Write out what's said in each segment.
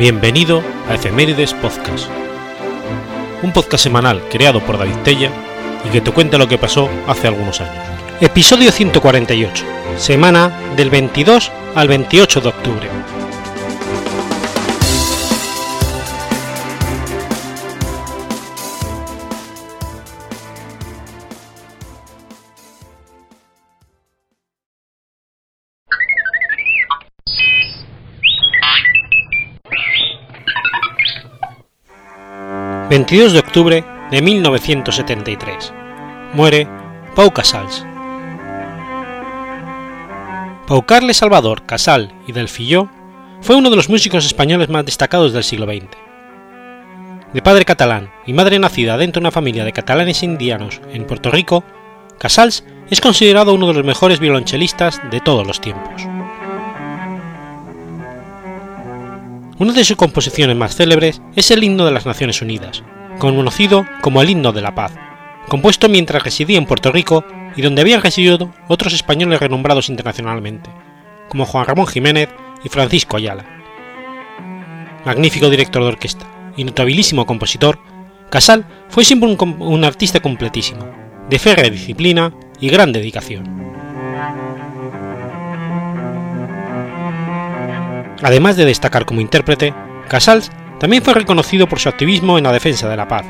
Bienvenido a Efemérides Podcast, un podcast semanal creado por David Tella y que te cuenta lo que pasó hace algunos años. Episodio 148, semana del 22 al 28 de octubre. 22 de octubre de 1973. Muere Pau Casals. Pau Carles Salvador Casal y Delfilló fue uno de los músicos españoles más destacados del siglo XX. De padre catalán y madre nacida dentro de una familia de catalanes indianos en Puerto Rico, Casals es considerado uno de los mejores violonchelistas de todos los tiempos. Una de sus composiciones más célebres es el Himno de las Naciones Unidas, conocido como el Himno de la Paz, compuesto mientras residía en Puerto Rico y donde habían residido otros españoles renombrados internacionalmente, como Juan Ramón Jiménez y Francisco Ayala. Magnífico director de orquesta y notabilísimo compositor, Casal fue siempre un, un artista completísimo, de férrea disciplina y gran dedicación. Además de destacar como intérprete, Casals también fue reconocido por su activismo en la defensa de la paz,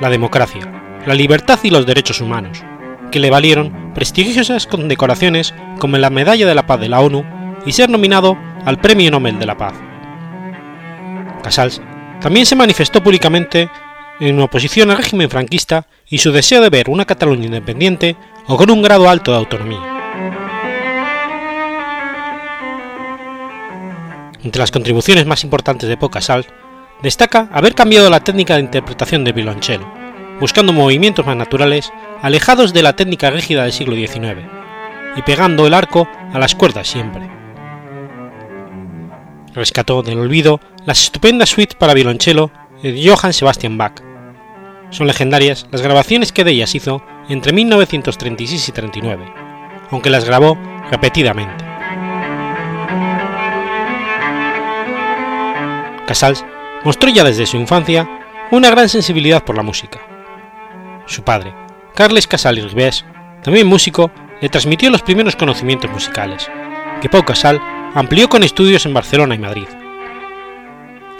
la democracia, la libertad y los derechos humanos, que le valieron prestigiosas condecoraciones como la Medalla de la Paz de la ONU y ser nominado al Premio Nobel de la Paz. Casals también se manifestó públicamente en oposición al régimen franquista y su deseo de ver una Cataluña independiente o con un grado alto de autonomía. Entre las contribuciones más importantes de Pocasal, destaca haber cambiado la técnica de interpretación del violonchelo, buscando movimientos más naturales, alejados de la técnica rígida del siglo XIX, y pegando el arco a las cuerdas siempre. Rescató del olvido las estupendas suites para violonchelo de Johann Sebastian Bach. Son legendarias las grabaciones que de ellas hizo entre 1936 y 39, aunque las grabó repetidamente. Casals mostró ya desde su infancia una gran sensibilidad por la música. Su padre, Carles Casal y Ribés, también músico, le transmitió los primeros conocimientos musicales, que Pau Casal amplió con estudios en Barcelona y Madrid.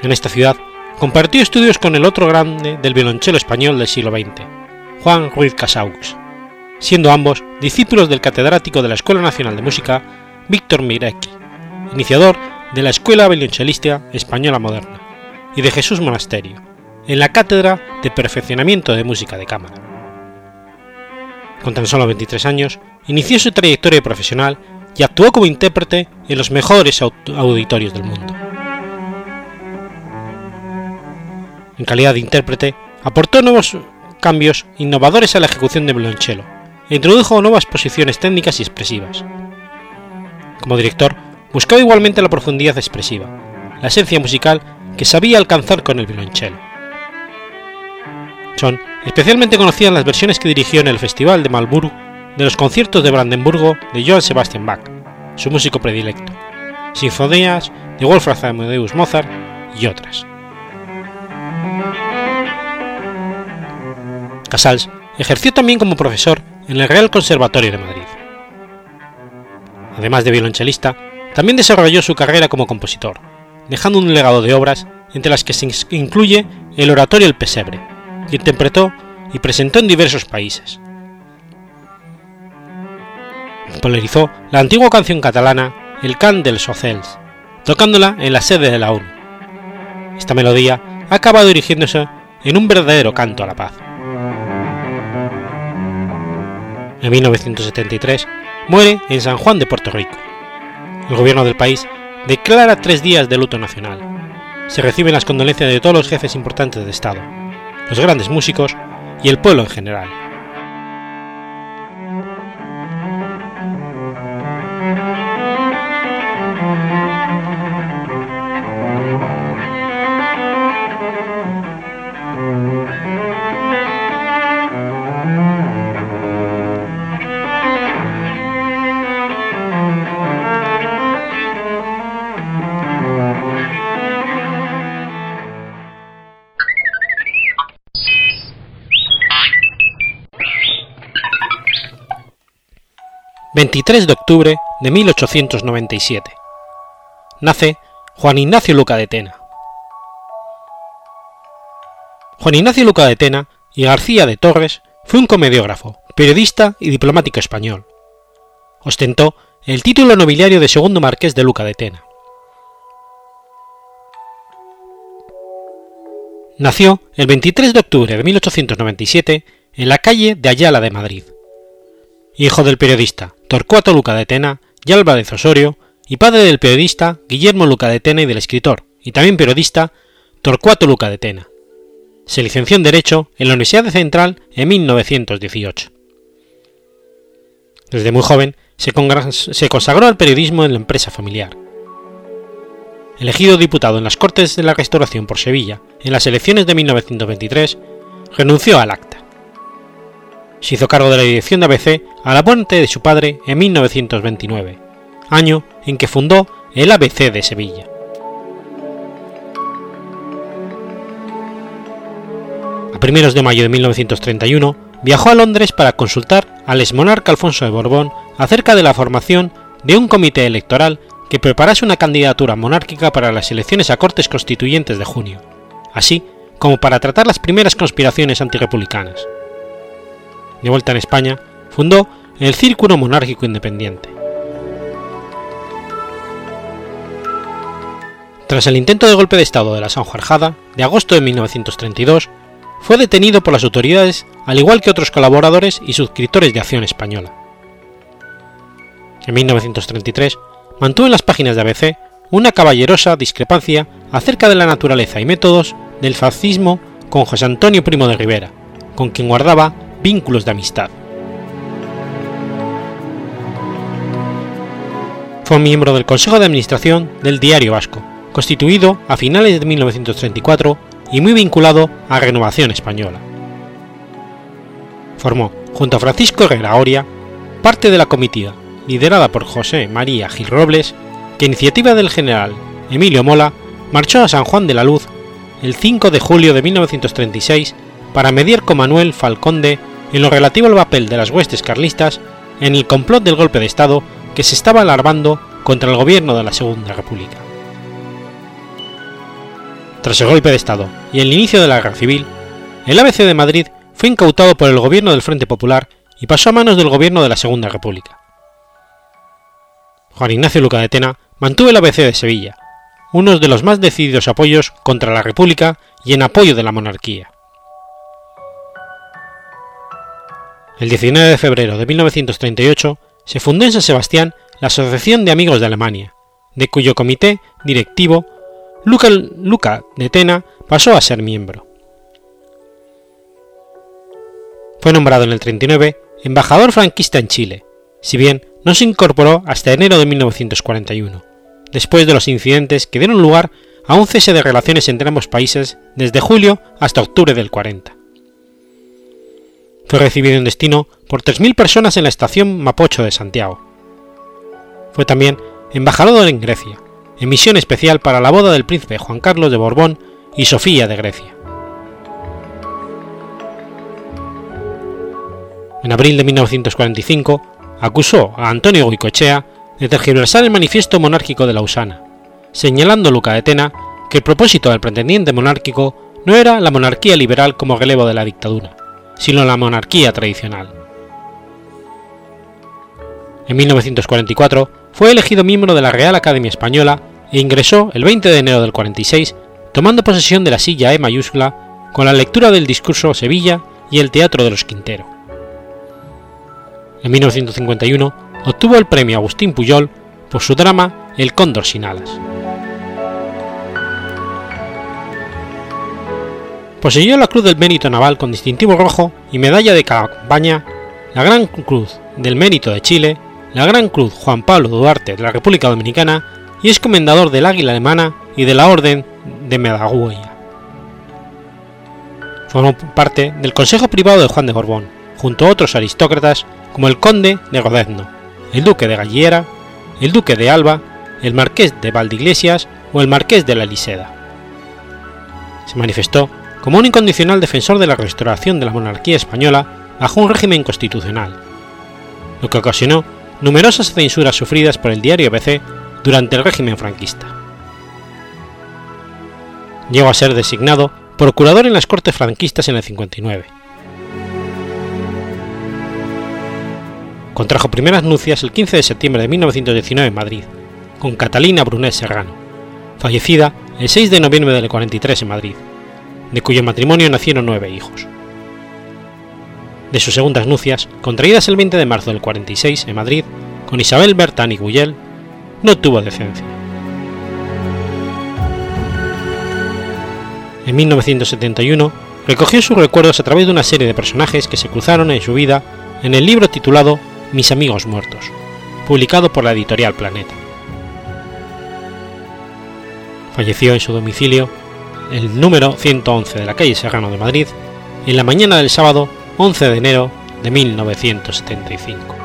En esta ciudad compartió estudios con el otro grande del violonchelo español del siglo XX, Juan Ruiz Casaux, siendo ambos discípulos del catedrático de la Escuela Nacional de Música, Víctor Mirecki, iniciador de la Escuela Violonchelista Española Moderna y de Jesús Monasterio, en la Cátedra de Perfeccionamiento de Música de Cámara. Con tan solo 23 años, inició su trayectoria profesional y actuó como intérprete en los mejores auditorios del mundo. En calidad de intérprete, aportó nuevos cambios innovadores a la ejecución de violonchelo e introdujo nuevas posiciones técnicas y expresivas. Como director, buscaba igualmente la profundidad expresiva, la esencia musical que sabía alcanzar con el violonchelo. Son especialmente conocidas las versiones que dirigió en el Festival de Malburg de los conciertos de Brandenburgo de Johann Sebastian Bach, su músico predilecto, sinfonías de Wolfgang Amadeus Mozart y otras. Casals ejerció también como profesor en el Real Conservatorio de Madrid. Además de violonchelista, también desarrolló su carrera como compositor, dejando un legado de obras entre las que se incluye el oratorio El Pesebre, que interpretó y presentó en diversos países. Popularizó la antigua canción catalana El Cant dels Ocels, tocándola en la sede de la ONU. Esta melodía ha acabado dirigiéndose en un verdadero canto a la paz. En 1973 muere en San Juan de Puerto Rico el gobierno del país declara tres días de luto nacional. Se reciben las condolencias de todos los jefes importantes de Estado, los grandes músicos y el pueblo en general. 23 de octubre de 1897. Nace Juan Ignacio Luca de Tena. Juan Ignacio Luca de Tena y García de Torres fue un comediógrafo, periodista y diplomático español. Ostentó el título nobiliario de segundo marqués de Luca de Tena. Nació el 23 de octubre de 1897 en la calle de Ayala de Madrid. Hijo del periodista Torcuato Luca de Tena y Álvarez Osorio y padre del periodista Guillermo Luca de Tena y del escritor, y también periodista, Torcuato Luca de Tena. Se licenció en Derecho en la Universidad Central en 1918. Desde muy joven se consagró al periodismo en la empresa familiar. Elegido diputado en las Cortes de la Restauración por Sevilla en las elecciones de 1923, renunció al acta. Se hizo cargo de la dirección de ABC a la muerte de su padre en 1929, año en que fundó el ABC de Sevilla. A primeros de mayo de 1931 viajó a Londres para consultar al exmonarca Alfonso de Borbón acerca de la formación de un comité electoral que preparase una candidatura monárquica para las elecciones a Cortes Constituyentes de junio, así como para tratar las primeras conspiraciones antirepublicanas. De vuelta en España, fundó el Círculo Monárquico Independiente. Tras el intento de golpe de Estado de la Sanjuarjada de agosto de 1932, fue detenido por las autoridades al igual que otros colaboradores y suscriptores de Acción Española. En 1933 mantuvo en las páginas de ABC una caballerosa discrepancia acerca de la naturaleza y métodos del fascismo con José Antonio Primo de Rivera, con quien guardaba vínculos de amistad. Fue miembro del Consejo de Administración del Diario Vasco, constituido a finales de 1934 y muy vinculado a Renovación Española. Formó, junto a Francisco Herrera Oria, parte de la comitiva, liderada por José María Gil Robles, que iniciativa del general Emilio Mola marchó a San Juan de la Luz el 5 de julio de 1936 para mediar con Manuel Falconde en lo relativo al papel de las huestes carlistas en el complot del golpe de Estado que se estaba alarmando contra el gobierno de la Segunda República. Tras el golpe de Estado y el inicio de la guerra civil, el ABC de Madrid fue incautado por el gobierno del Frente Popular y pasó a manos del gobierno de la Segunda República. Juan Ignacio Luca de Tena mantuvo el ABC de Sevilla, uno de los más decididos apoyos contra la República y en apoyo de la monarquía. El 19 de febrero de 1938 se fundó en San Sebastián la Asociación de Amigos de Alemania, de cuyo comité directivo Luca, de Tena pasó a ser miembro. Fue nombrado en el 39 embajador franquista en Chile, si bien no se incorporó hasta enero de 1941, después de los incidentes que dieron lugar a un cese de relaciones entre ambos países desde julio hasta octubre del 40. Fue recibido en destino por 3.000 personas en la estación Mapocho de Santiago. Fue también embajador en Grecia, en misión especial para la boda del príncipe Juan Carlos de Borbón y Sofía de Grecia. En abril de 1945 acusó a Antonio Goicoechea de tergiversar el manifiesto monárquico de Lausana, señalando Luca de Tena que el propósito del pretendiente monárquico no era la monarquía liberal como relevo de la dictadura, sino la monarquía tradicional. En 1944 fue elegido miembro de la Real Academia Española e ingresó el 20 de enero del 46, tomando posesión de la silla E mayúscula con la lectura del discurso Sevilla y el Teatro de los Quintero. En 1951 obtuvo el premio Agustín Puyol por su drama El cóndor sin alas. Poseyó la Cruz del Mérito Naval con distintivo rojo y medalla de campaña, la Gran Cruz del Mérito de Chile, la Gran Cruz Juan Pablo Duarte de la República Dominicana y es comendador del Águila Alemana y de la Orden de Medagüey. Formó parte del Consejo Privado de Juan de Borbón, junto a otros aristócratas como el Conde de Godezno, el Duque de Galliera, el Duque de Alba, el Marqués de Valdeiglesias o el Marqués de la Liseda. Se manifestó como un incondicional defensor de la restauración de la monarquía española bajo un régimen constitucional, lo que ocasionó numerosas censuras sufridas por el diario ABC durante el régimen franquista. Llegó a ser designado procurador en las Cortes franquistas en el 59. Contrajo primeras nupcias el 15 de septiembre de 1919 en Madrid, con Catalina Brunet Serrano, fallecida el 6 de noviembre del 43 en Madrid, de cuyo matrimonio nacieron nueve hijos. De sus segundas nupcias, contraídas el 20 de marzo del 46 en Madrid, con Isabel Bertani Guyel, no tuvo decencia. En 1971 recogió sus recuerdos a través de una serie de personajes que se cruzaron en su vida en el libro titulado Mis amigos muertos, publicado por la editorial Planeta. Falleció en su domicilio, el número 111 de la calle Serrano de Madrid, en la mañana del sábado 11 de enero de 1975.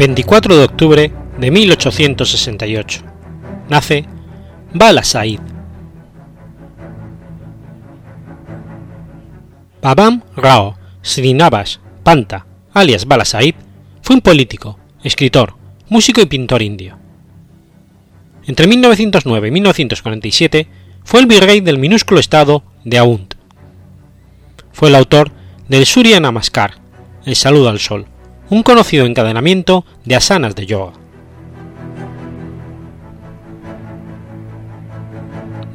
24 de octubre de 1868. Nace Bala Said. Babam Rao Srinivas Panta, alias Bala Said, fue un político, escritor, músico y pintor indio. Entre 1909 y 1947 fue el virrey del minúsculo estado de Aundh. Fue el autor del Surya Namaskar, el saludo al sol, un conocido encadenamiento de asanas de yoga.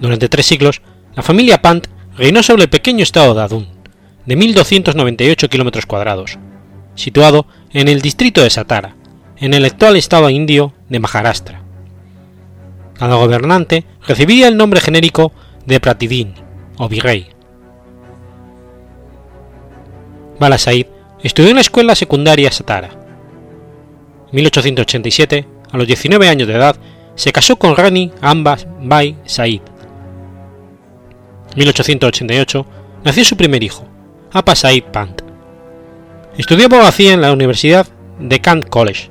Durante tres siglos, la familia Pant reinó sobre el pequeño estado de Adun, de 1.298 kilómetros cuadrados, situado en el distrito de Satara, en el actual estado indio de Maharashtra. Cada gobernante recibía el nombre genérico de Pratidin o virrey. Balasaid Estudió en la escuela secundaria Satara. En 1887, a los 19 años de edad, se casó con Rani Ambas Bai Said. En 1888 nació su primer hijo, Apa Said Pant. Estudió abogacía en la Universidad de Kant College,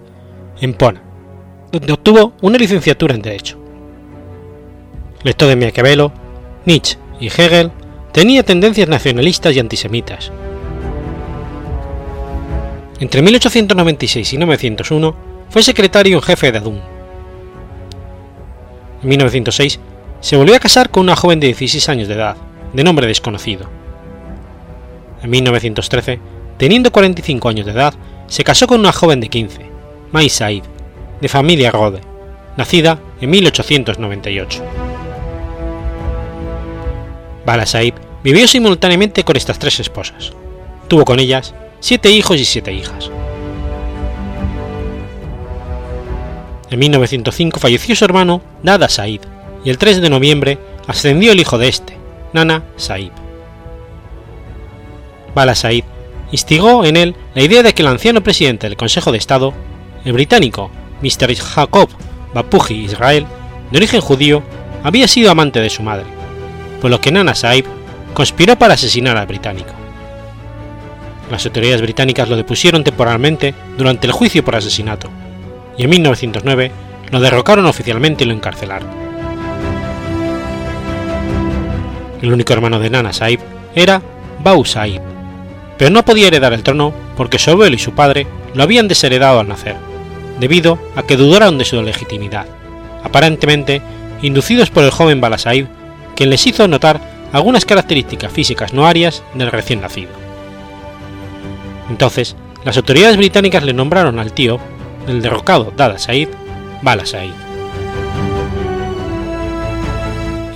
en Pona, donde obtuvo una licenciatura en Derecho. Lector de Maquiavelo, Nietzsche y Hegel, tenía tendencias nacionalistas y antisemitas entre 1896 y 1901 fue secretario en jefe de Adun. En 1906 se volvió a casar con una joven de 16 años de edad, de nombre desconocido. En 1913, teniendo 45 años de edad, se casó con una joven de 15, Mai Said, de familia Rode, nacida en 1898. Bala Said vivió simultáneamente con estas tres esposas. Tuvo con ellas siete hijos y siete hijas. En 1905 falleció su hermano Nada Said y el 3 de noviembre ascendió el hijo de este, Nana Said. Bala Said instigó en él la idea de que el anciano presidente del Consejo de Estado, el británico Mr. Jacob Bapuji Israel, de origen judío, había sido amante de su madre, por lo que Nana Said conspiró para asesinar al británico. Las autoridades británicas lo depusieron temporalmente durante el juicio por asesinato, y en 1909 lo derrocaron oficialmente y lo encarcelaron. El único hermano de Nana Saib era Bau Saib, pero no podía heredar el trono porque su abuelo y su padre lo habían desheredado al nacer, debido a que dudaron de su legitimidad, aparentemente inducidos por el joven Bala Saib, quien les hizo notar algunas características físicas no arias del recién nacido. Entonces, las autoridades británicas le nombraron al tío del derrocado Dada Said Bala Said.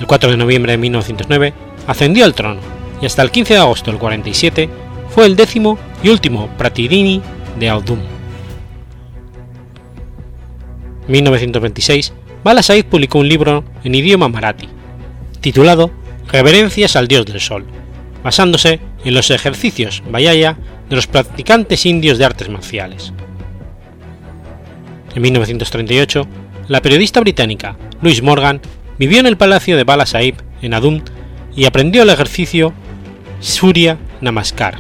El 4 de noviembre de 1909 ascendió al trono y hasta el 15 de agosto del 47 fue el décimo y último Pratidini de Audum. En 1926, Bala Said publicó un libro en idioma marathi, titulado Reverencias al Dios del Sol, basándose en los ejercicios Vayaya de los practicantes indios de artes marciales. En 1938, la periodista británica Louise Morgan vivió en el palacio de Bala Sahib en Adum y aprendió el ejercicio Surya Namaskar.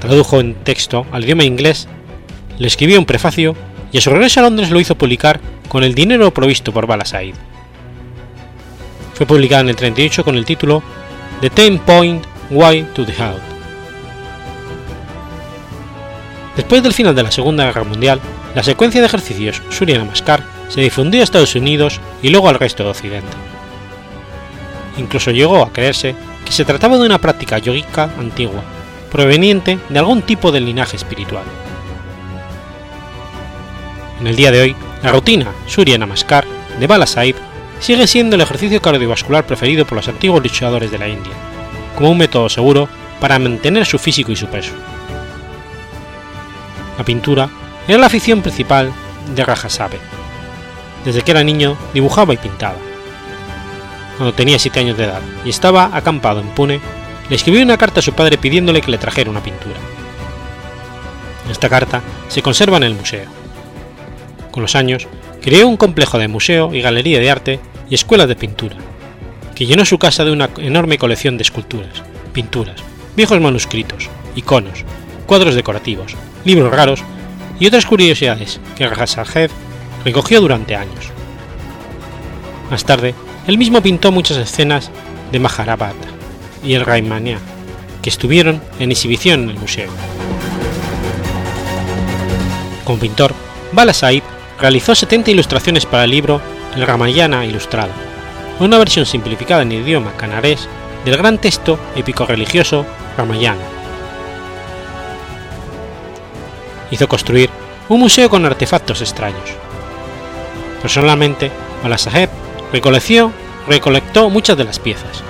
Tradujo en texto al idioma inglés, le escribió un prefacio y a su regreso a Londres lo hizo publicar con el dinero provisto por Bala Sahib. Fue publicada en el 38 con el título The Ten Point Way to the Heart. Después del final de la Segunda Guerra Mundial, la secuencia de ejercicios Surya Namaskar se difundió a Estados Unidos y luego al resto de Occidente. Incluso llegó a creerse que se trataba de una práctica yogica antigua, proveniente de algún tipo de linaje espiritual. En el día de hoy, la rutina Surya Namaskar de Bala Sahib sigue siendo el ejercicio cardiovascular preferido por los antiguos luchadores de la India, como un método seguro para mantener su físico y su peso. La pintura era la afición principal de Rajasabe. Desde que era niño dibujaba y pintaba. Cuando tenía 7 años de edad y estaba acampado en Pune, le escribió una carta a su padre pidiéndole que le trajera una pintura. Esta carta se conserva en el museo. Con los años, creó un complejo de museo y galería de arte y escuela de pintura, que llenó su casa de una enorme colección de esculturas, pinturas, viejos manuscritos, iconos, cuadros decorativos, libros raros y otras curiosidades que Rajasajev recogió durante años. Más tarde, él mismo pintó muchas escenas de Maharabhat y el Raimania, que estuvieron en exhibición en el museo. Como pintor, Bala Sahib realizó 70 ilustraciones para el libro El Ramayana Ilustrado, una versión simplificada en idioma canarés del gran texto épico religioso Ramayana. Hizo construir un museo con artefactos extraños. Personalmente, Balasaheb recolecció, recolectó muchas de las piezas.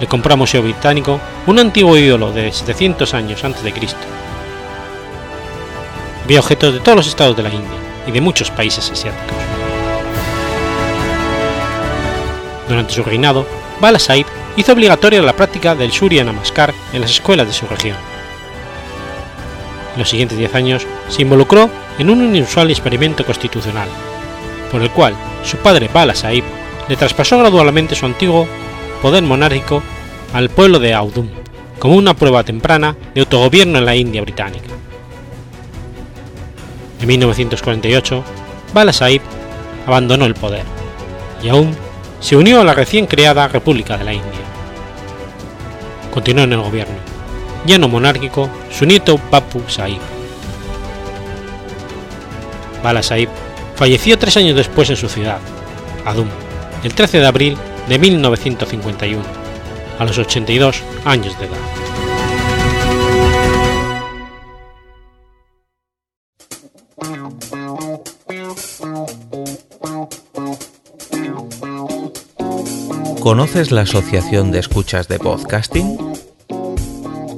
Le compró al Museo Británico un antiguo ídolo de 700 años antes de Cristo. Vio objetos de todos los estados de la India, y de muchos países asiáticos. Durante su reinado, Bala Sahib hizo obligatoria la práctica del Surya Namaskar en las escuelas de su región. En los siguientes 10 años se involucró en un inusual experimento constitucional, por el cual su padre Bala Sahib le traspasó gradualmente su antiguo poder monárquico al pueblo de Audum, como una prueba temprana de autogobierno en la India británica. En 1948, Bala Sahib abandonó el poder y aún se unió a la recién creada República de la India. Continuó en el gobierno, ya no monárquico, su nieto Bapu Sahib. Bala Sahib falleció tres años después en su ciudad, Adum, el 13 de abril de 1951, a los 82 años de edad. ¿Conoces la Asociación de Escuchas de Podcasting?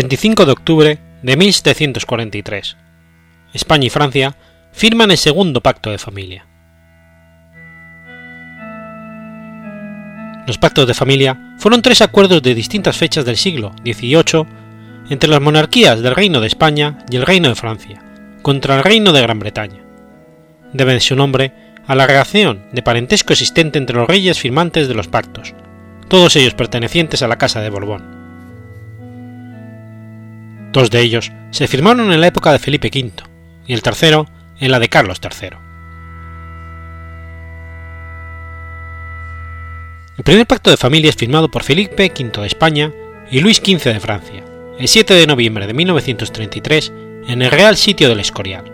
25 de octubre de 1743. España y Francia firman el segundo pacto de familia. Los pactos de familia fueron tres acuerdos de distintas fechas del siglo XVIII entre las monarquías del Reino de España y el Reino de Francia contra el Reino de Gran Bretaña. Deben su nombre a la relación de parentesco existente entre los reyes firmantes de los pactos, todos ellos pertenecientes a la Casa de Borbón. Dos de ellos se firmaron en la época de Felipe V y el tercero en la de Carlos III. El primer pacto de familia es firmado por Felipe V de España y Luis XV de Francia, el 7 de noviembre de 1933 en el Real Sitio del Escorial.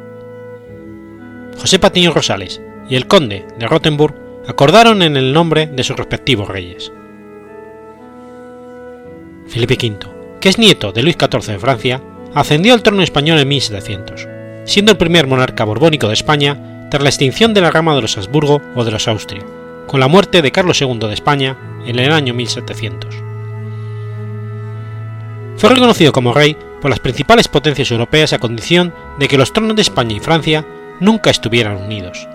José Patiño Rosales y el conde de Rottenburg acordaron en el nombre de sus respectivos reyes. Felipe V, que es nieto de Luis XIV de Francia, ascendió al trono español en 1700, siendo el primer monarca borbónico de España tras la extinción de la rama de los Habsburgo o de los Austria, con la muerte de Carlos II de España en el año 1700. Fue reconocido como rey por las principales potencias europeas a condición de que los tronos de España y Francia nunca estuvieran unidos.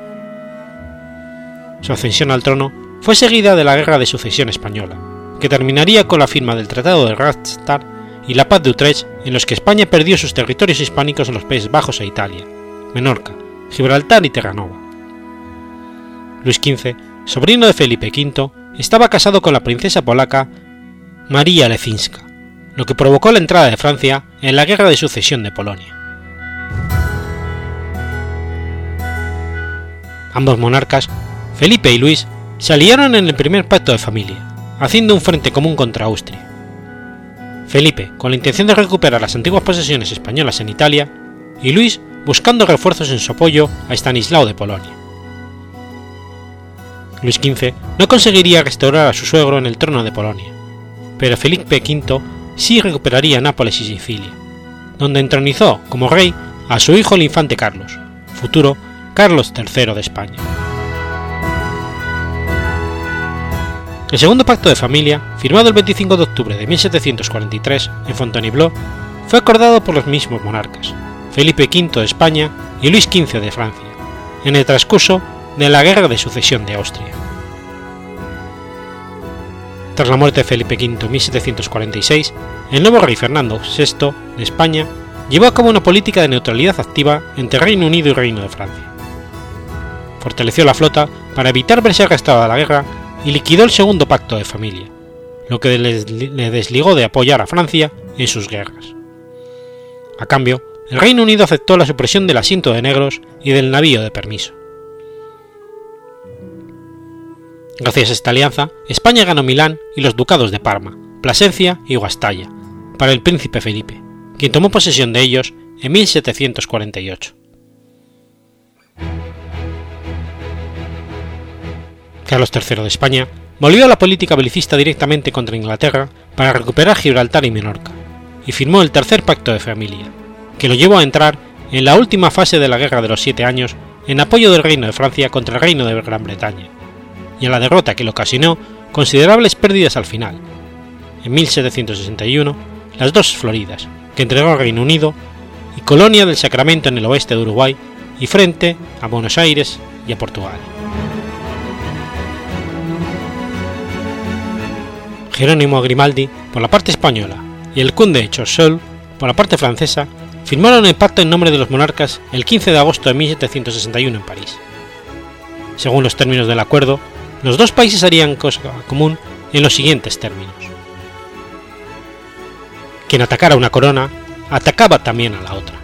Su ascensión al trono fue seguida de la Guerra de Sucesión Española, que terminaría con la firma del Tratado de Rastatt y la Paz de Utrecht, en los que España perdió sus territorios hispánicos en los Países Bajos e Italia, Menorca, Gibraltar y Terranova. Luis XV, sobrino de Felipe V, estaba casado con la princesa polaca María Lecinska, lo que provocó la entrada de Francia en la Guerra de Sucesión de Polonia. Ambos monarcas, Felipe y Luis, se aliaron en el primer pacto de familia, haciendo un frente común contra Austria. Felipe con la intención de recuperar las antiguas posesiones españolas en Italia y Luis buscando refuerzos en su apoyo a Estanislao de Polonia. Luis XV no conseguiría restaurar a su suegro en el trono de Polonia, pero Felipe V sí recuperaría Nápoles y Sicilia, donde entronizó como rey a su hijo el infante Carlos, futuro Carlos III de España. El segundo pacto de familia, firmado el 25 de octubre de 1743 en Fontainebleau, fue acordado por los mismos monarcas, Felipe V de España y Luis XV de Francia, en el transcurso de la Guerra de Sucesión de Austria. Tras la muerte de Felipe V en 1746, el nuevo rey Fernando VI de España llevó a cabo una política de neutralidad activa entre Reino Unido y Reino de Francia. Fortaleció la flota para evitar verse arrastrada a la guerra y liquidó el segundo pacto de familia, lo que le desligó de apoyar a Francia en sus guerras. A cambio, el Reino Unido aceptó la supresión del asiento de negros y del navío de permiso. Gracias a esta alianza, España ganó Milán y los ducados de Parma, Plasencia y Guastalla, para el príncipe Felipe, quien tomó posesión de ellos en 1748. Carlos III de España volvió a la política belicista directamente contra Inglaterra para recuperar Gibraltar y Menorca, y firmó el tercer pacto de familia, que lo llevó a entrar en la última fase de la Guerra de los Siete Años en apoyo del Reino de Francia contra el Reino de Gran Bretaña, y a la derrota que le ocasionó considerables pérdidas al final. En 1761, las dos Floridas, que entregó al Reino Unido, y Colonia del Sacramento en el oeste de Uruguay, y frente a Buenos Aires y a Portugal. Jerónimo Grimaldi por la parte española y el conde Choiseul por la parte francesa firmaron el pacto en nombre de los monarcas el 15 de agosto de 1761 en París. Según los términos del acuerdo, los dos países harían cosa común en los siguientes términos. Quien atacara una corona, atacaba también a la otra.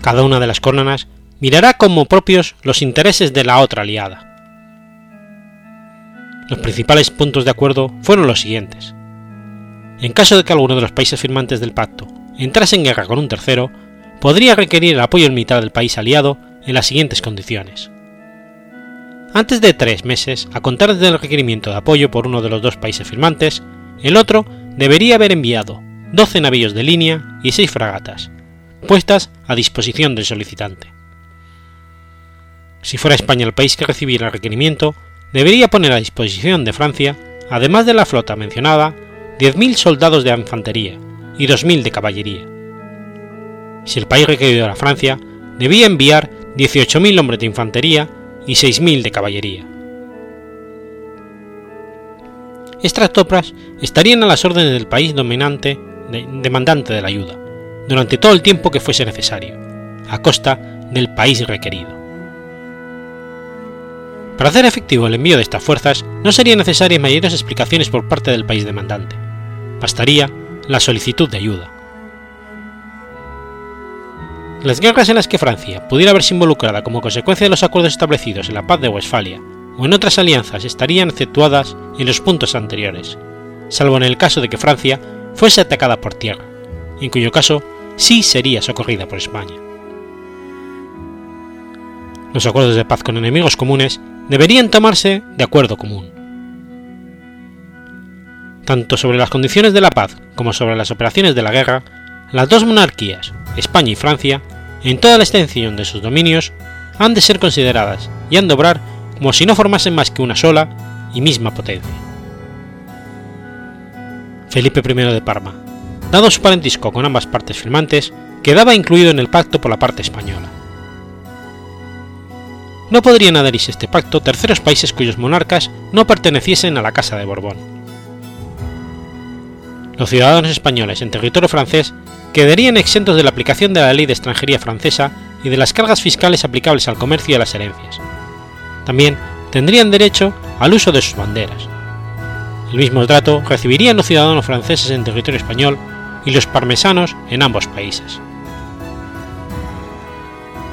Cada una de las coronas mirará como propios los intereses de la otra aliada, los principales puntos de acuerdo fueron los siguientes. En caso de que alguno de los países firmantes del pacto entrase en guerra con un tercero, podría requerir el apoyo militar del país aliado en las siguientes condiciones. Antes de tres meses, a contar desde el requerimiento de apoyo por uno de los dos países firmantes, el otro debería haber enviado 12 navíos de línea y 6 fragatas, puestas a disposición del solicitante. Si fuera España el país que recibiera el requerimiento, debería poner a disposición de Francia, además de la flota mencionada, 10.000 soldados de infantería y 2.000 de caballería. Si el país requerido era Francia, debía enviar 18.000 hombres de infantería y 6.000 de caballería. Estas tropas estarían a las órdenes del país dominante demandante de la ayuda, durante todo el tiempo que fuese necesario, a costa del país requerido. Para hacer efectivo el envío de estas fuerzas no serían necesarias mayores explicaciones por parte del país demandante. Bastaría la solicitud de ayuda. Las guerras en las que Francia pudiera verse involucrada como consecuencia de los acuerdos establecidos en la Paz de Westfalia o en otras alianzas estarían exceptuadas en los puntos anteriores, salvo en el caso de que Francia fuese atacada por tierra, en cuyo caso sí sería socorrida por España. Los acuerdos de paz con enemigos comunes deberían tomarse de acuerdo común. Tanto sobre las condiciones de la paz como sobre las operaciones de la guerra, las dos monarquías, España y Francia, en toda la extensión de sus dominios, han de ser consideradas y han de obrar como si no formasen más que una sola y misma potencia. Felipe I de Parma, dado su parentesco con ambas partes firmantes, quedaba incluido en el pacto por la parte española. No podrían adherirse a este pacto terceros países cuyos monarcas no perteneciesen a la Casa de Borbón. Los ciudadanos españoles en territorio francés quedarían exentos de la aplicación de la ley de extranjería francesa y de las cargas fiscales aplicables al comercio y a las herencias. También tendrían derecho al uso de sus banderas. El mismo trato recibirían los ciudadanos franceses en territorio español y los parmesanos en ambos países.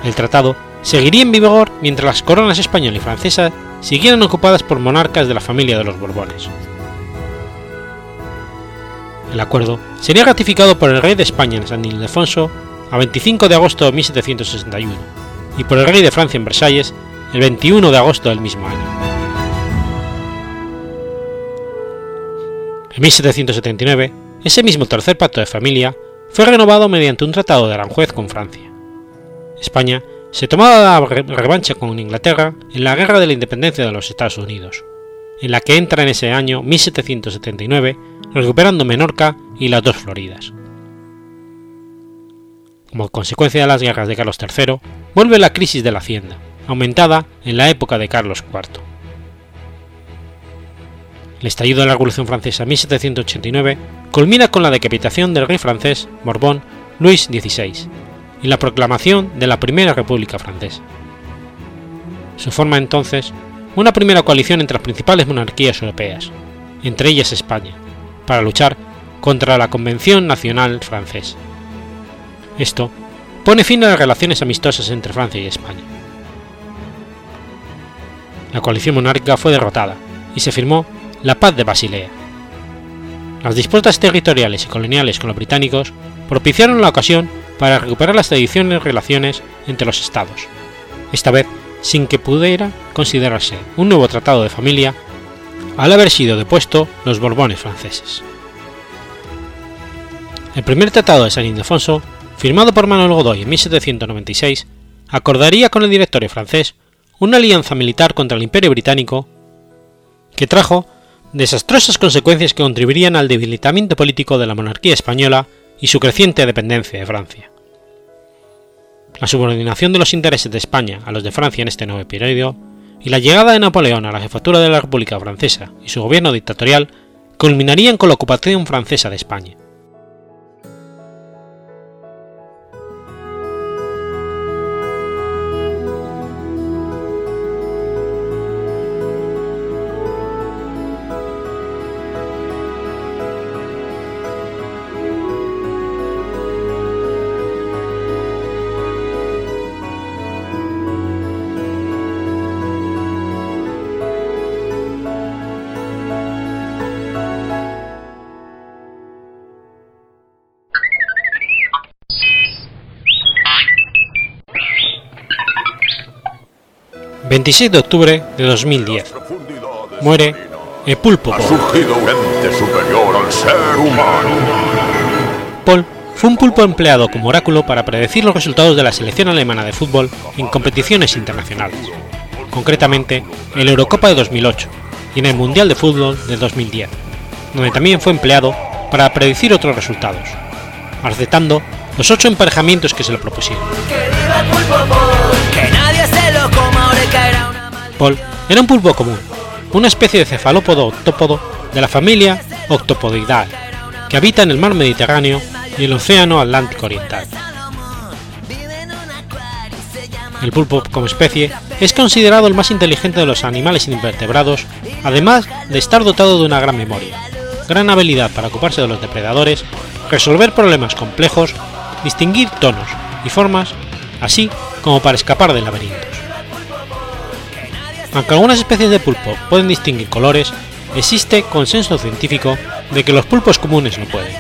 El tratado seguiría en vigor mientras las coronas española y francesa siguieran ocupadas por monarcas de la familia de los Borbones. El acuerdo sería ratificado por el rey de España en San Ildefonso a 25 de agosto de 1761 y por el rey de Francia en Versalles el 21 de agosto del mismo año. En 1779, ese mismo tercer pacto de familia fue renovado mediante un tratado de Aranjuez con Francia. España se tomaba la revancha con Inglaterra en la Guerra de la Independencia de los Estados Unidos, en la que entra en ese año 1779 recuperando Menorca y las dos Floridas. Como consecuencia de las guerras de Carlos III, vuelve la crisis de la hacienda, aumentada en la época de Carlos IV. El estallido de la Revolución Francesa en 1789 culmina con la decapitación del rey francés Borbón Luis XVI y la proclamación de la Primera República Francesa. Se forma entonces una primera coalición entre las principales monarquías europeas, entre ellas España, para luchar contra la Convención Nacional Francesa. Esto pone fin a las relaciones amistosas entre Francia y España. La coalición monárquica fue derrotada y se firmó la Paz de Basilea. Las disputas territoriales y coloniales con los británicos propiciaron la ocasión para recuperar las tradiciones relaciones entre los estados, esta vez sin que pudiera considerarse un nuevo tratado de familia al haber sido depuesto los Borbones franceses. El primer tratado de San Ildefonso, firmado por Manuel Godoy en 1796, acordaría con el directorio francés una alianza militar contra el Imperio británico que trajo desastrosas consecuencias que contribuirían al debilitamiento político de la monarquía española y su creciente dependencia de Francia. La subordinación de los intereses de España a los de Francia en este nuevo periodo y la llegada de Napoleón a la jefatura de la República Francesa y su gobierno dictatorial culminarían con la ocupación francesa de España. 26 de octubre de 2010. Muere el pulpo Paul. Paul fue un pulpo empleado como oráculo para predecir los resultados de la selección alemana de fútbol en competiciones internacionales, concretamente en la Eurocopa de 2008 y en el Mundial de Fútbol de 2010, donde también fue empleado para predecir otros resultados, aceptando los ocho emparejamientos que se le propusieron. Paul era un pulpo común, una especie de cefalópodo octópodo de la familia Octopodidae, que habita en el mar Mediterráneo y el Océano Atlántico Oriental. El pulpo como especie es considerado el más inteligente de los animales invertebrados, además de estar dotado de una gran memoria, gran habilidad para ocuparse de los depredadores, resolver problemas complejos, distinguir tonos y formas, así como para escapar de laberintos. Aunque algunas especies de pulpo pueden distinguir colores, existe consenso científico de que los pulpos comunes no pueden.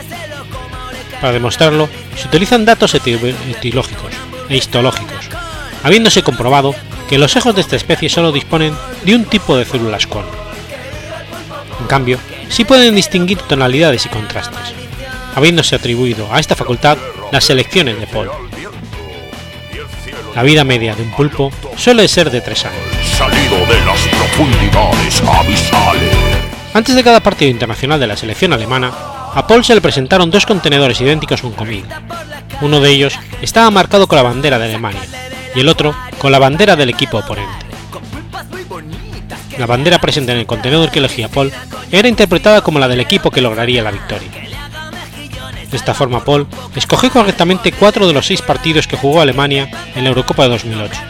Para demostrarlo, se utilizan datos etiológicos e histológicos, habiéndose comprobado que los ojos de esta especie solo disponen de un tipo de células con. En cambio, sí pueden distinguir tonalidades y contrastes, habiéndose atribuido a esta facultad las selecciones de Paul. La vida media de un pulpo suele ser de 3 años. Salido de las profundidades abisales. Antes de cada partido internacional de la selección alemana, a Paul se le presentaron dos contenedores idénticos con comida. Uno de ellos estaba marcado con la bandera de Alemania y el otro con la bandera del equipo oponente. La bandera presente en el contenedor que elegía Paul era interpretada como la del equipo que lograría la victoria. De esta forma Paul escogió correctamente cuatro de los seis partidos que jugó Alemania en la Eurocopa de 2008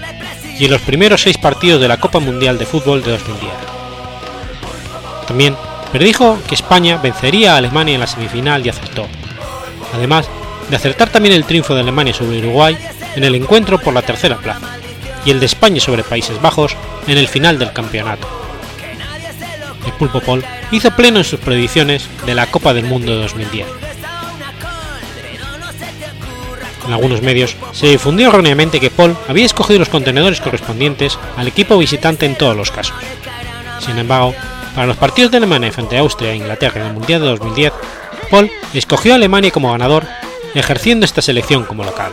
y en los primeros seis partidos de la Copa Mundial de Fútbol de 2010. También predijo que España vencería a Alemania en la semifinal y acertó, además de acertar también el triunfo de Alemania sobre Uruguay en el encuentro por la tercera plaza y el de España sobre Países Bajos en el final del campeonato. El Pulpo Paul hizo pleno en sus predicciones de la Copa del Mundo de 2010. En algunos medios se difundió erróneamente que Paul había escogido los contenedores correspondientes al equipo visitante en todos los casos. Sin embargo, para los partidos de Alemania frente a Austria e Inglaterra en el Mundial de 2010, Paul escogió a Alemania como ganador, ejerciendo esta selección como local.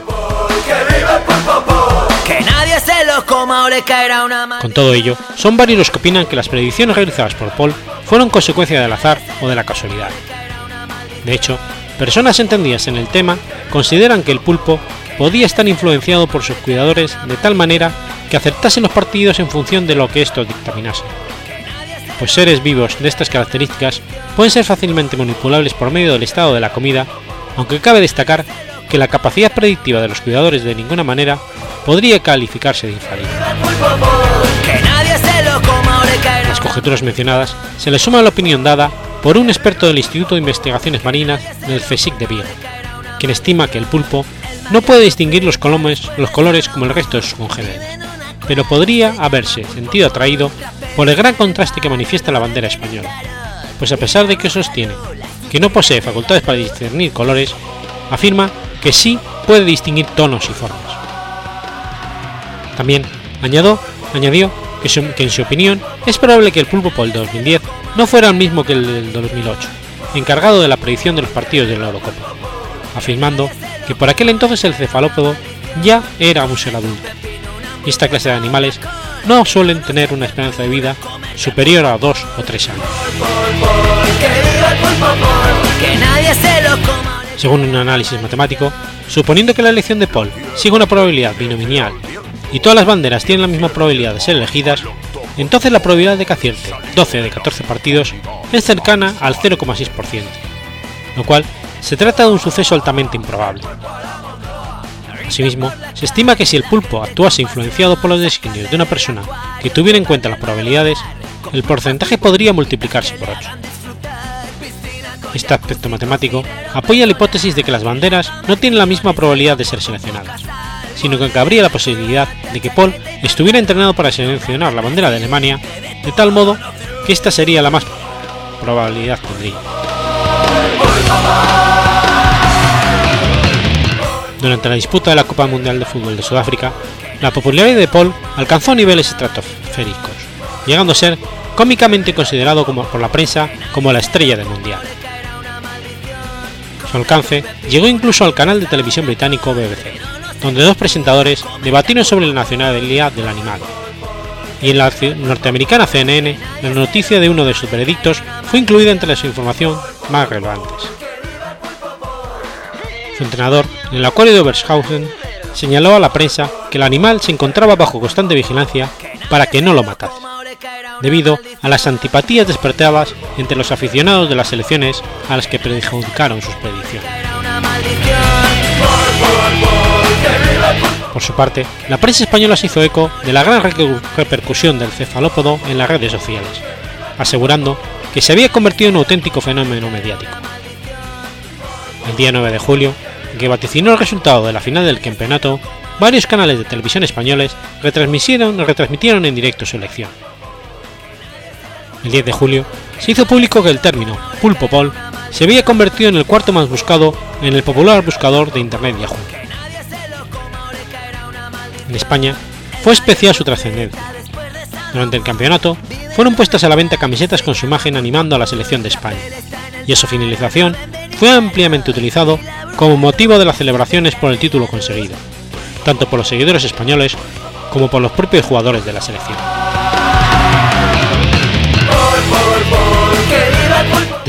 Con todo ello, son varios los que opinan que las predicciones realizadas por Paul fueron consecuencia del azar o de la casualidad. De hecho, personas entendidas en el tema consideran que el pulpo podía estar influenciado por sus cuidadores de tal manera que acertasen los partidos en función de lo que estos dictaminasen. Pues seres vivos de estas características pueden ser fácilmente manipulables por medio del estado de la comida, aunque cabe destacar que la capacidad predictiva de los cuidadores de ninguna manera podría calificarse de infalible. Las conjeturas mencionadas se le suma la opinión dada por un experto del Instituto de Investigaciones Marinas del CSIC de Vigo, quien estima que el pulpo no puede distinguir los colores, como el resto de sus congéneres, pero podría haberse sentido atraído por el gran contraste que manifiesta la bandera española, pues a pesar de que sostiene que no posee facultades para discernir colores, afirma que sí puede distinguir tonos y formas. También añadió, añadió que, en su opinión es probable que el pulpo por el 2010 no fuera el mismo que el del 2008, encargado de la predicción de los partidos de la Eurocopa, afirmando que por aquel entonces el cefalópodo ya era un ser adulto. Esta clase de animales no suelen tener una esperanza de vida superior a 2 o 3 años. Según un análisis matemático, suponiendo que la elección de Paul sigue una probabilidad binomial y todas las banderas tienen la misma probabilidad de ser elegidas, entonces la probabilidad de que acierte 12 de 14 partidos es cercana al 0,6%, lo cual se trata de un suceso altamente improbable. Asimismo, se estima que si el pulpo actuase influenciado por los designios de una persona que tuviera en cuenta las probabilidades, el porcentaje podría multiplicarse por 8. Este aspecto matemático apoya la hipótesis de que las banderas no tienen la misma probabilidad de ser seleccionadas, sino que cabría la posibilidad de que Paul estuviera entrenado para seleccionar la bandera de Alemania, de tal modo que esta sería la más probabilidad tendría. Durante la disputa de la Copa Mundial de Fútbol de Sudáfrica, la popularidad de Paul alcanzó niveles estratosféricos, llegando a ser cómicamente considerado por la prensa como la estrella del Mundial. Su alcance llegó incluso al canal de televisión británico BBC, donde dos presentadores debatieron sobre la nacionalidad del animal. Y en la norteamericana CNN, la noticia de uno de sus veredictos fue incluida entre las información más relevantes. Su entrenador, en el acuario de Obershausen, señaló a la prensa que el animal se encontraba bajo constante vigilancia para que no lo matase, debido a las antipatías despertadas entre los aficionados de las selecciones a las que perjudicaron sus predicciones. Por su parte, la prensa española se hizo eco de la gran repercusión del cefalópodo en las redes sociales, asegurando que se había convertido en un auténtico fenómeno mediático. El día 9 de julio, que vaticinó el resultado de la final del campeonato, varios canales de televisión españoles retransmitieron, retransmitieron en directo su elección. El 10 de julio se hizo público que el término Pulpo Pol se había convertido en el cuarto más buscado en el popular buscador de Internet Yahoo. En España fue especial su trascendencia. Durante el campeonato fueron puestas a la venta camisetas con su imagen animando a la selección de España, y a su finalización fue ampliamente utilizado como motivo de las celebraciones por el título conseguido, tanto por los seguidores españoles como por los propios jugadores de la selección.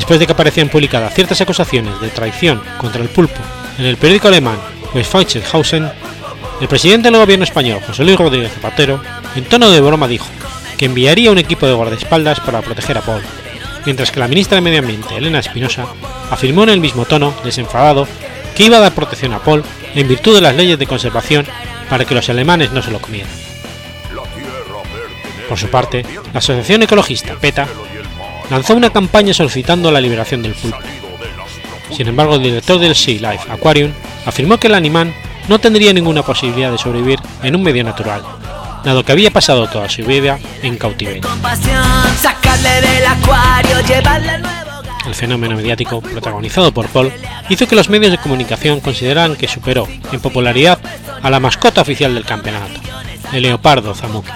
Después de que aparecían publicadas ciertas acusaciones de traición contra el pulpo en el periódico alemán Westfalen el presidente del gobierno español, José Luis Rodríguez Zapatero, en tono de broma dijo que enviaría un equipo de guardaespaldas para proteger a Paul, mientras que la ministra de Medio Ambiente, Elena Espinosa, afirmó en el mismo tono, desenfadado, que iba a dar protección a Paul en virtud de las leyes de conservación para que los alemanes no se lo comieran. Por su parte, la asociación ecologista PETA lanzó una campaña solicitando la liberación del pulpo. Sin embargo, el director del Sea Life Aquarium afirmó que el animal no tendría ninguna posibilidad de sobrevivir en un medio natural, dado que había pasado toda su vida en cautiverio. El fenómeno mediático protagonizado por Paul hizo que los medios de comunicación consideraran que superó en popularidad a la mascota oficial del campeonato, el leopardo Zamuki.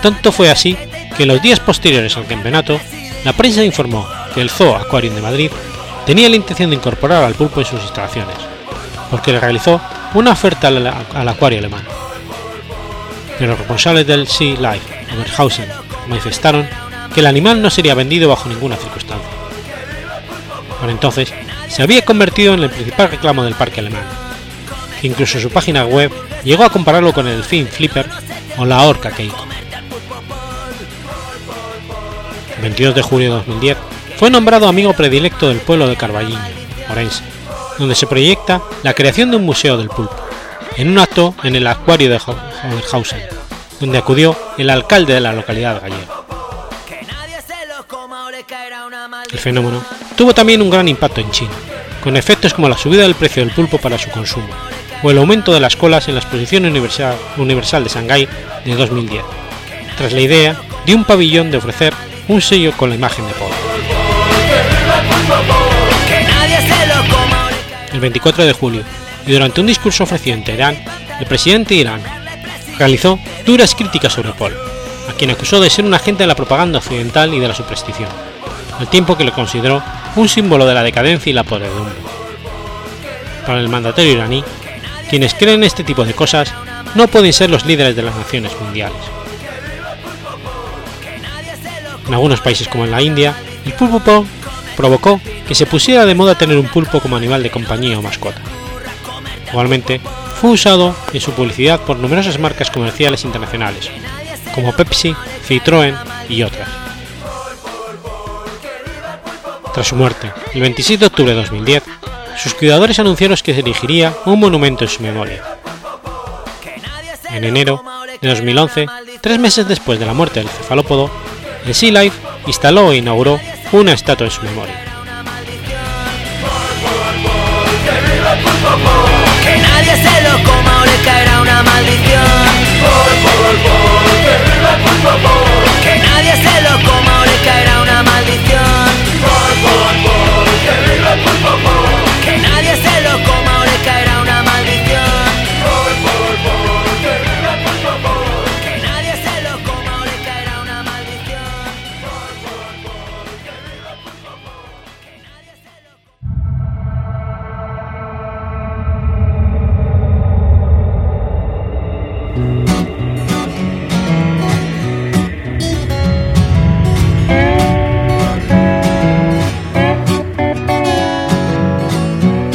Tanto fue así que en los días posteriores al campeonato, la prensa informó que el Zoo Aquarium de Madrid tenía la intención de incorporar al pulpo en sus instalaciones, porque le realizó una oferta al, acuario alemán. Pero los responsables del Sea Life, Oberhausen, manifestaron que el animal no sería vendido bajo ninguna circunstancia. Por entonces, se había convertido en el principal reclamo del parque alemán, que incluso su página web llegó a compararlo con el Fin Flipper o la Orca Keiko. 22 de julio de 2010 fue nombrado amigo predilecto del pueblo de Carballiño, Orense, donde se proyecta la creación de un museo del pulpo, en un acto en el acuario de Hohenhausen, donde acudió el alcalde de la localidad gallega. El fenómeno tuvo también un gran impacto en China, con efectos como la subida del precio del pulpo para su consumo, o el aumento de las colas en la exposición universal, universal de Shanghái de 2010, tras la idea de un pabellón de ofrecer un sello con la imagen de Paul. El 24 de julio, y durante un discurso ofrecido en Teherán, el presidente de Irán realizó duras críticas sobre Paul, a quien acusó de ser un agente de la propaganda occidental y de la superstición al tiempo que lo consideró un símbolo de la decadencia y la podredumbre. Para el mandatario iraní, quienes creen este tipo de cosas no pueden ser los líderes de las naciones mundiales. En algunos países como en la India, el pulpo provocó que se pusiera de moda tener un pulpo como animal de compañía o mascota. Igualmente, fue usado en su publicidad por numerosas marcas comerciales internacionales, como Pepsi, Citroën y otras. Tras su muerte, el 26 de octubre de 2010, sus cuidadores anunciaron que se erigiría un monumento en su memoria. En enero de 2011, tres meses después de la muerte del cefalópodo, el Sea Life instaló e inauguró una estatua en su memoria. Que nadie se lo coma o le caerá una maldición. Que nadie se lo coma o le caerá una maldición.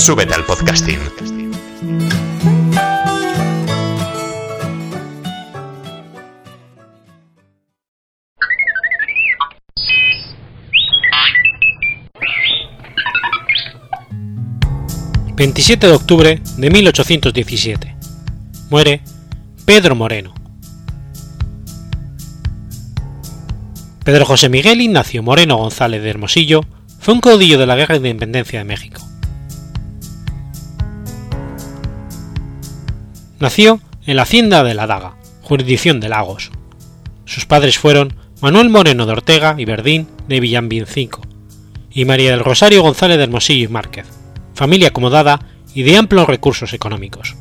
Súbete al podcasting. ...27 de octubre de 1817... ...muere Pedro Moreno. Pedro José Miguel Ignacio Moreno González de Hermosillo fue un caudillo de la Guerra de Independencia de México. Nació en la hacienda de La Daga, jurisdicción de Lagos. Sus padres fueron Manuel Moreno de Ortega y Verdín de Villambincico y María del Rosario González de Hermosillo y Márquez, familia acomodada y de amplios recursos económicos.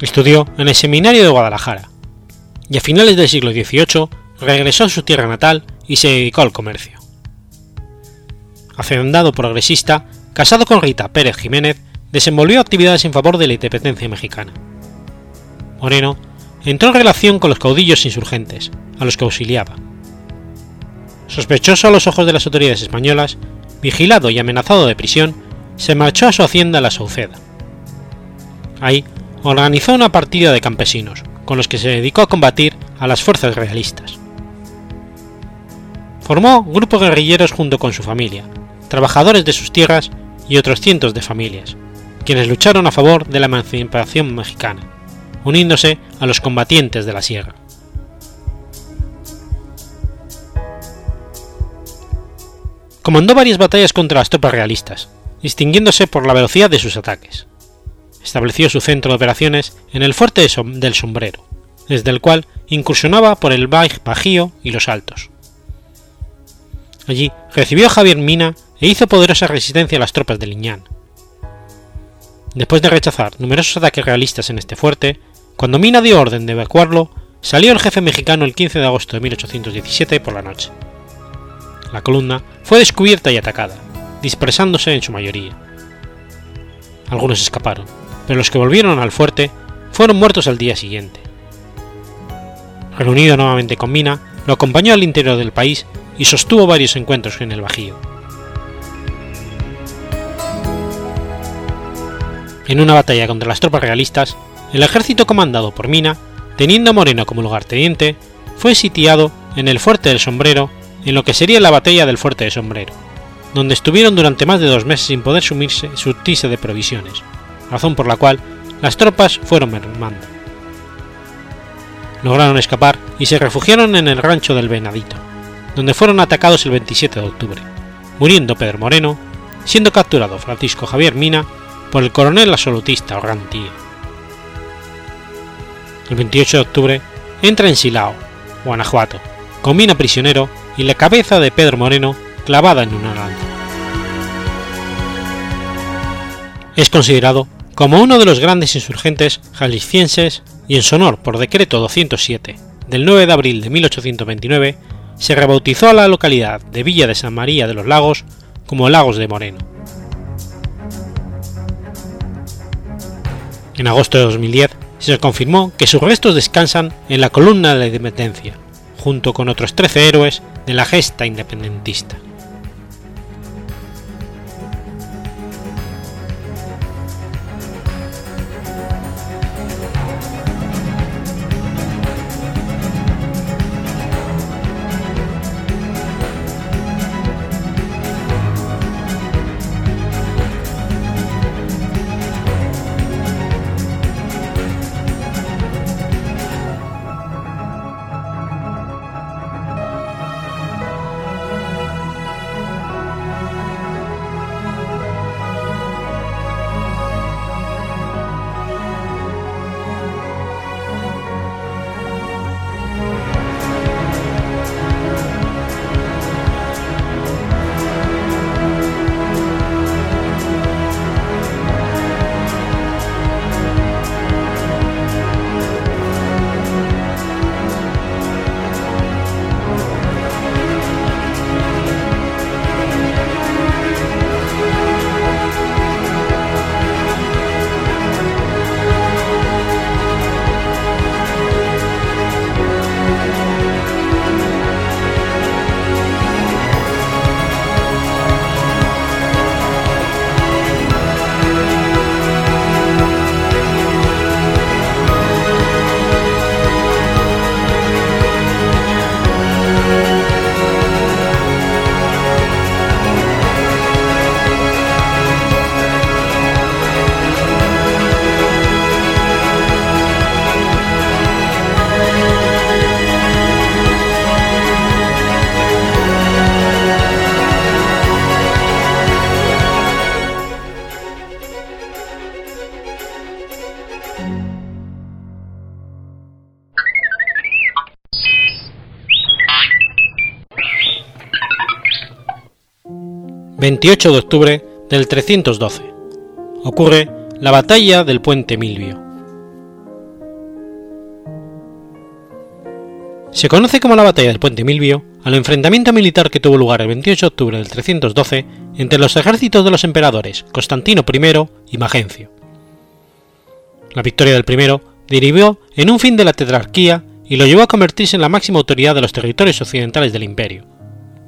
Estudió en el Seminario de Guadalajara y a finales del siglo XVIII regresó a su tierra natal y se dedicó al comercio. Hacendado progresista, casado con Rita Pérez Jiménez, desenvolvió actividades en favor de la independencia mexicana. Moreno entró en relación con los caudillos insurgentes, a los que auxiliaba. Sospechoso a los ojos de las autoridades españolas, vigilado y amenazado de prisión, se marchó a su hacienda La Sauceda. Ahí organizó una partida de campesinos, con los que se dedicó a combatir a las fuerzas realistas. Formó grupos guerrilleros junto con su familia, trabajadores de sus tierras y otros cientos de familias, quienes lucharon a favor de la emancipación mexicana, uniéndose a los combatientes de la sierra. Comandó varias batallas contra las tropas realistas, distinguiéndose por la velocidad de sus ataques estableció su centro de operaciones en el fuerte del Sombrero, desde el cual incursionaba por el Bajío y los Altos. Allí recibió Javier Mina e hizo poderosa resistencia a las tropas de Liñán. Después de rechazar numerosos ataques realistas en este fuerte, cuando Mina dio orden de evacuarlo, salió el jefe mexicano el 15 de agosto de 1817 por la noche. La columna fue descubierta y atacada, dispersándose en su mayoría. Algunos escaparon, pero los que volvieron al fuerte fueron muertos al día siguiente. Reunido nuevamente con Mina, lo acompañó al interior del país y sostuvo varios encuentros en el Bajío. En una batalla contra las tropas realistas, el ejército comandado por Mina, teniendo a Moreno como lugarteniente, fue sitiado en el fuerte del Sombrero en lo que sería la batalla del fuerte de Sombrero, donde estuvieron durante más de dos meses sin poder sumirse, surtirse de provisiones, razón por la cual las tropas fueron mermando. Lograron escapar y se refugiaron en el rancho del Venadito, donde fueron atacados el 27 de octubre, muriendo Pedro Moreno, siendo capturado Francisco Javier Mina por el coronel absolutista Organtía. El 28 de octubre entra en Silao, Guanajuato, con Mina prisionero y la cabeza de Pedro Moreno clavada en una lanza. Es considerado como uno de los grandes insurgentes jaliscienses y en su honor por decreto 207 del 9 de abril de 1829 se rebautizó a la localidad de Villa de San María de los Lagos como Lagos de Moreno. En agosto de 2010 se confirmó que sus restos descansan en la columna de la independencia, junto con otros 13 héroes de la gesta independentista. 28 de octubre del 312. Ocurre la batalla del puente Milvio. Se conoce como la batalla del puente Milvio al enfrentamiento militar que tuvo lugar el 28 de octubre del 312 entre los ejércitos de los emperadores Constantino I y Magencio. La victoria del primero derivó en un fin de la tetrarquía y lo llevó a convertirse en la máxima autoridad de los territorios occidentales del imperio,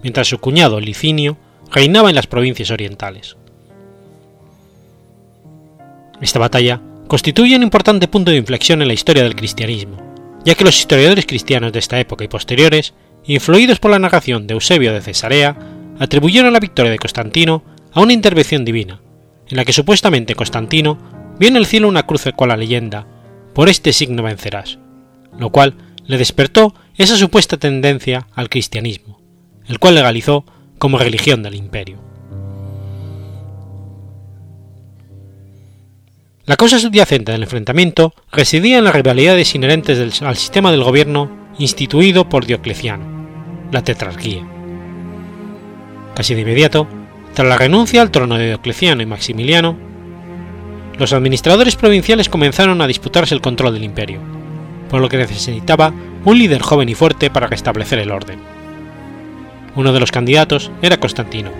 mientras su cuñado Licinio reinaba en las provincias orientales. Esta batalla constituye un importante punto de inflexión en la historia del cristianismo, ya que los historiadores cristianos de esta época y posteriores, influidos por la narración de Eusebio de Cesarea, atribuyeron la victoria de Constantino a una intervención divina, en la que supuestamente Constantino vio en el cielo una cruz con la leyenda, por este signo vencerás, lo cual le despertó esa supuesta tendencia al cristianismo, el cual legalizó como religión del imperio. La causa subyacente del enfrentamiento residía en las rivalidades inherentes al sistema del gobierno instituido por Diocleciano, la tetrarquía. Casi de inmediato, tras la renuncia al trono de Diocleciano y Maximiliano, los administradores provinciales comenzaron a disputarse el control del imperio, por lo que necesitaba un líder joven y fuerte para restablecer el orden. Uno de los candidatos era Constantino,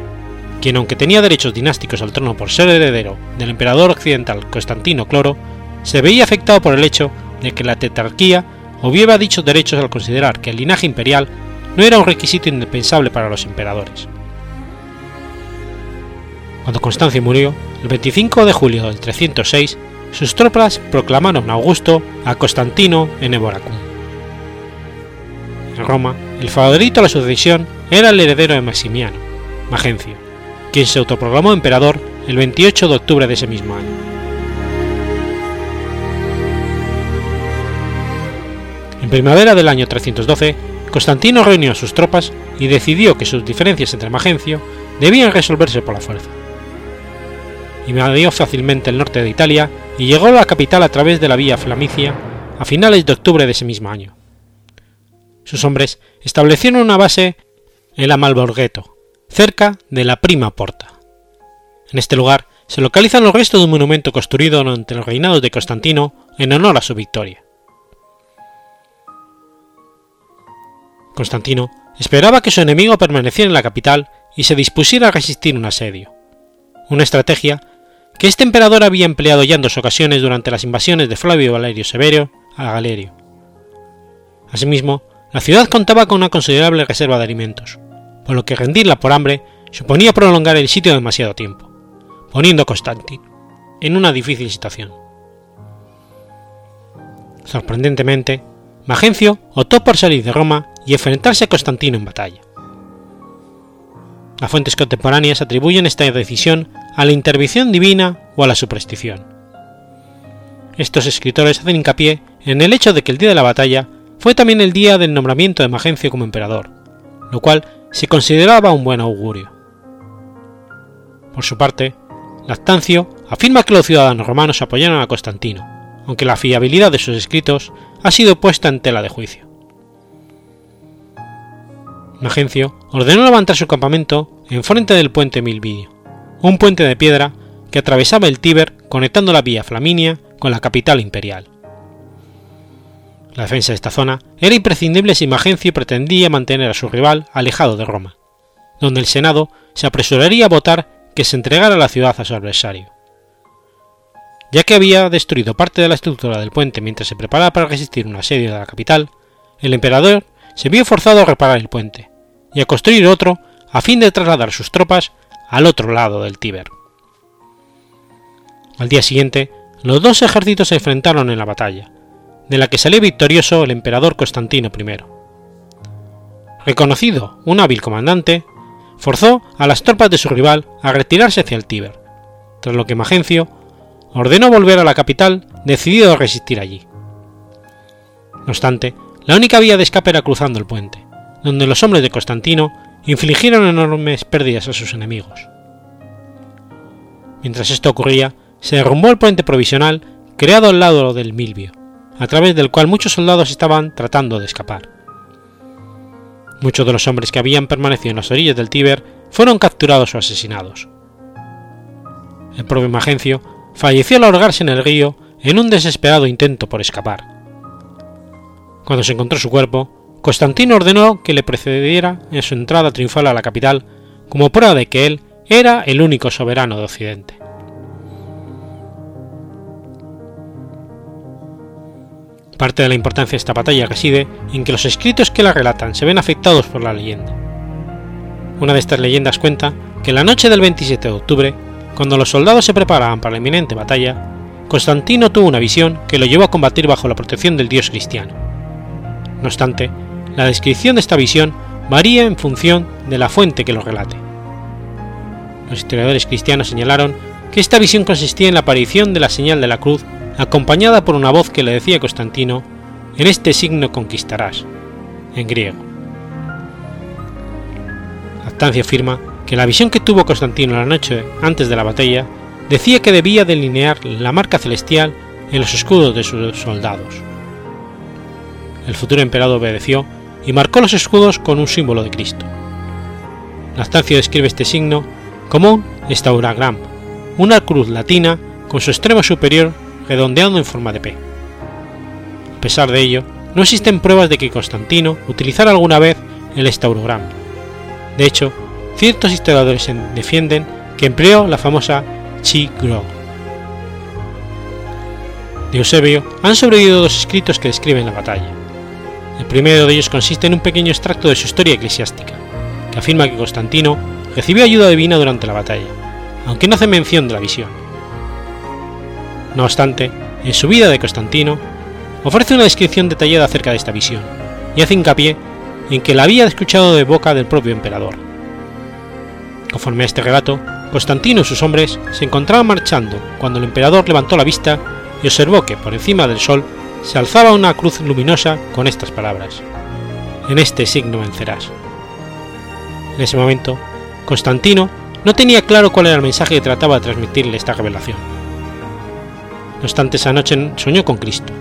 quien aunque tenía derechos dinásticos al trono por ser heredero del emperador occidental Constantino Cloro, se veía afectado por el hecho de que la tetrarquía hubiera dichos derechos al considerar que el linaje imperial no era un requisito indispensable para los emperadores. Cuando Constancio murió, el 25 de julio del 306, sus tropas proclamaron a Augusto a Constantino en Eboracum. Roma, el favorito a la sucesión era el heredero de Maximiano, Magencio, quien se autoproclamó emperador el 28 de octubre de ese mismo año. En primavera del año 312, Constantino reunió a sus tropas y decidió que sus diferencias entre Magencio debían resolverse por la fuerza. Invadió fácilmente el norte de Italia y llegó a la capital a través de la vía Flamicia a finales de octubre de ese mismo año. Sus hombres establecieron una base en la cerca de la Prima Porta. En este lugar se localizan los restos de un monumento construido durante los reinados de Constantino en honor a su victoria. Constantino esperaba que su enemigo permaneciera en la capital y se dispusiera a resistir un asedio, una estrategia que este emperador había empleado ya en dos ocasiones durante las invasiones de Flavio Valerio Severo a Galerio. Asimismo, la ciudad contaba con una considerable reserva de alimentos, por lo que rendirla por hambre suponía prolongar el sitio demasiado tiempo, poniendo a Constantino en una difícil situación. Sorprendentemente, Magencio optó por salir de Roma y enfrentarse a Constantino en batalla. Las fuentes contemporáneas atribuyen esta decisión a la intervención divina o a la superstición. Estos escritores hacen hincapié en el hecho de que el día de la batalla fue también el día del nombramiento de Magencio como emperador, lo cual se consideraba un buen augurio. Por su parte, Lactancio afirma que los ciudadanos romanos apoyaron a Constantino, aunque la fiabilidad de sus escritos ha sido puesta en tela de juicio. Magencio ordenó levantar su campamento en frente del puente Milvidio, un puente de piedra que atravesaba el Tíber conectando la vía Flaminia con la capital imperial. La defensa de esta zona era imprescindible si Magencio pretendía mantener a su rival alejado de Roma, donde el Senado se apresuraría a votar que se entregara la ciudad a su adversario. Ya que había destruido parte de la estructura del puente mientras se preparaba para resistir un asedio de la capital, el emperador se vio forzado a reparar el puente y a construir otro a fin de trasladar sus tropas al otro lado del Tíber. Al día siguiente, los dos ejércitos se enfrentaron en la batalla, de la que salió victorioso el emperador Constantino I. Reconocido un hábil comandante, forzó a las tropas de su rival a retirarse hacia el Tíber, tras lo que Magencio ordenó volver a la capital decidido a resistir allí. No obstante, la única vía de escape era cruzando el puente, donde los hombres de Constantino infligieron enormes pérdidas a sus enemigos. Mientras esto ocurría, se derrumbó el puente provisional creado al lado del Milvio, a través del cual muchos soldados estaban tratando de escapar. Muchos de los hombres que habían permanecido en las orillas del Tíber fueron capturados o asesinados. El propio Magencio falleció al ahogarse en el río en un desesperado intento por escapar. Cuando se encontró su cuerpo, Constantino ordenó que le precediera en su entrada triunfal a la capital como prueba de que él era el único soberano de Occidente. Parte de la importancia de esta batalla reside en que los escritos que la relatan se ven afectados por la leyenda. Una de estas leyendas cuenta que la noche del 27 de octubre, cuando los soldados se preparaban para la inminente batalla, Constantino tuvo una visión que lo llevó a combatir bajo la protección del dios cristiano. No obstante, la descripción de esta visión varía en función de la fuente que lo relate. Los historiadores cristianos señalaron que esta visión consistía en la aparición de la señal de la cruz acompañada por una voz que le decía a Constantino, en este signo conquistarás, en griego. Lactancia afirma que la visión que tuvo Constantino la noche antes de la batalla decía que debía delinear la marca celestial en los escudos de sus soldados. El futuro emperador obedeció y marcó los escudos con un símbolo de Cristo. Lactancio describe este signo como un estauragram, una cruz latina con su extremo superior redondeando en forma de P. A pesar de ello, no existen pruebas de que Constantino utilizara alguna vez el estaurograma. De hecho, ciertos historiadores defienden que empleó la famosa Chi Gro. De Eusebio han sobrevivido dos escritos que describen la batalla. El primero de ellos consiste en un pequeño extracto de su historia eclesiástica, que afirma que Constantino recibió ayuda divina durante la batalla, aunque no hace mención de la visión. No obstante, en su vida de Constantino, ofrece una descripción detallada acerca de esta visión, y hace hincapié en que la había escuchado de boca del propio emperador. Conforme a este relato, Constantino y sus hombres se encontraban marchando cuando el emperador levantó la vista y observó que por encima del sol se alzaba una cruz luminosa con estas palabras: En este signo vencerás. En ese momento, Constantino no tenía claro cuál era el mensaje que trataba de transmitirle esta revelación no obstante, esa noche soñó con Cristo,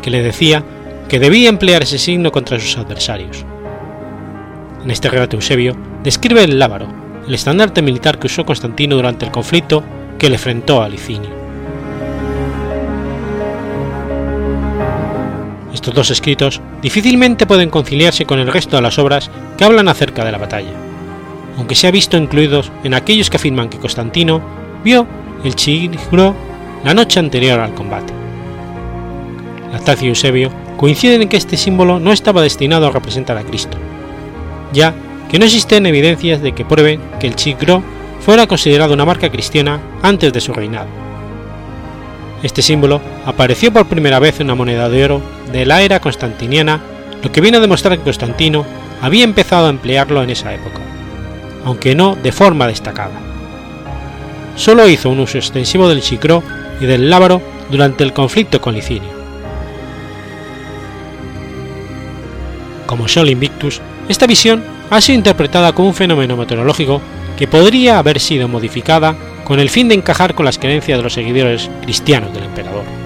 que le decía que debía emplear ese signo contra sus adversarios. En este relato Eusebio describe el lábaro, el estandarte militar que usó Constantino durante el conflicto que le enfrentó a Licinio. Estos dos escritos difícilmente pueden conciliarse con el resto de las obras que hablan acerca de la batalla, aunque se ha visto incluidos en aquellos que afirman que Constantino vio el Chigro la noche anterior al combate. Lactacio y Eusebio coinciden en que este símbolo no estaba destinado a representar a Cristo, ya que no existen evidencias de que prueben que el Chigro fuera considerado una marca cristiana antes de su reinado. Este símbolo apareció por primera vez en una moneda de oro de la era constantiniana, lo que viene a demostrar que Constantino había empezado a emplearlo en esa época, aunque no de forma destacada. Solo hizo un uso extensivo del Chigro y del Lábaro durante el conflicto con Licinio. Como Sol Invictus, esta visión ha sido interpretada como un fenómeno meteorológico que podría haber sido modificada con el fin de encajar con las creencias de los seguidores cristianos del emperador.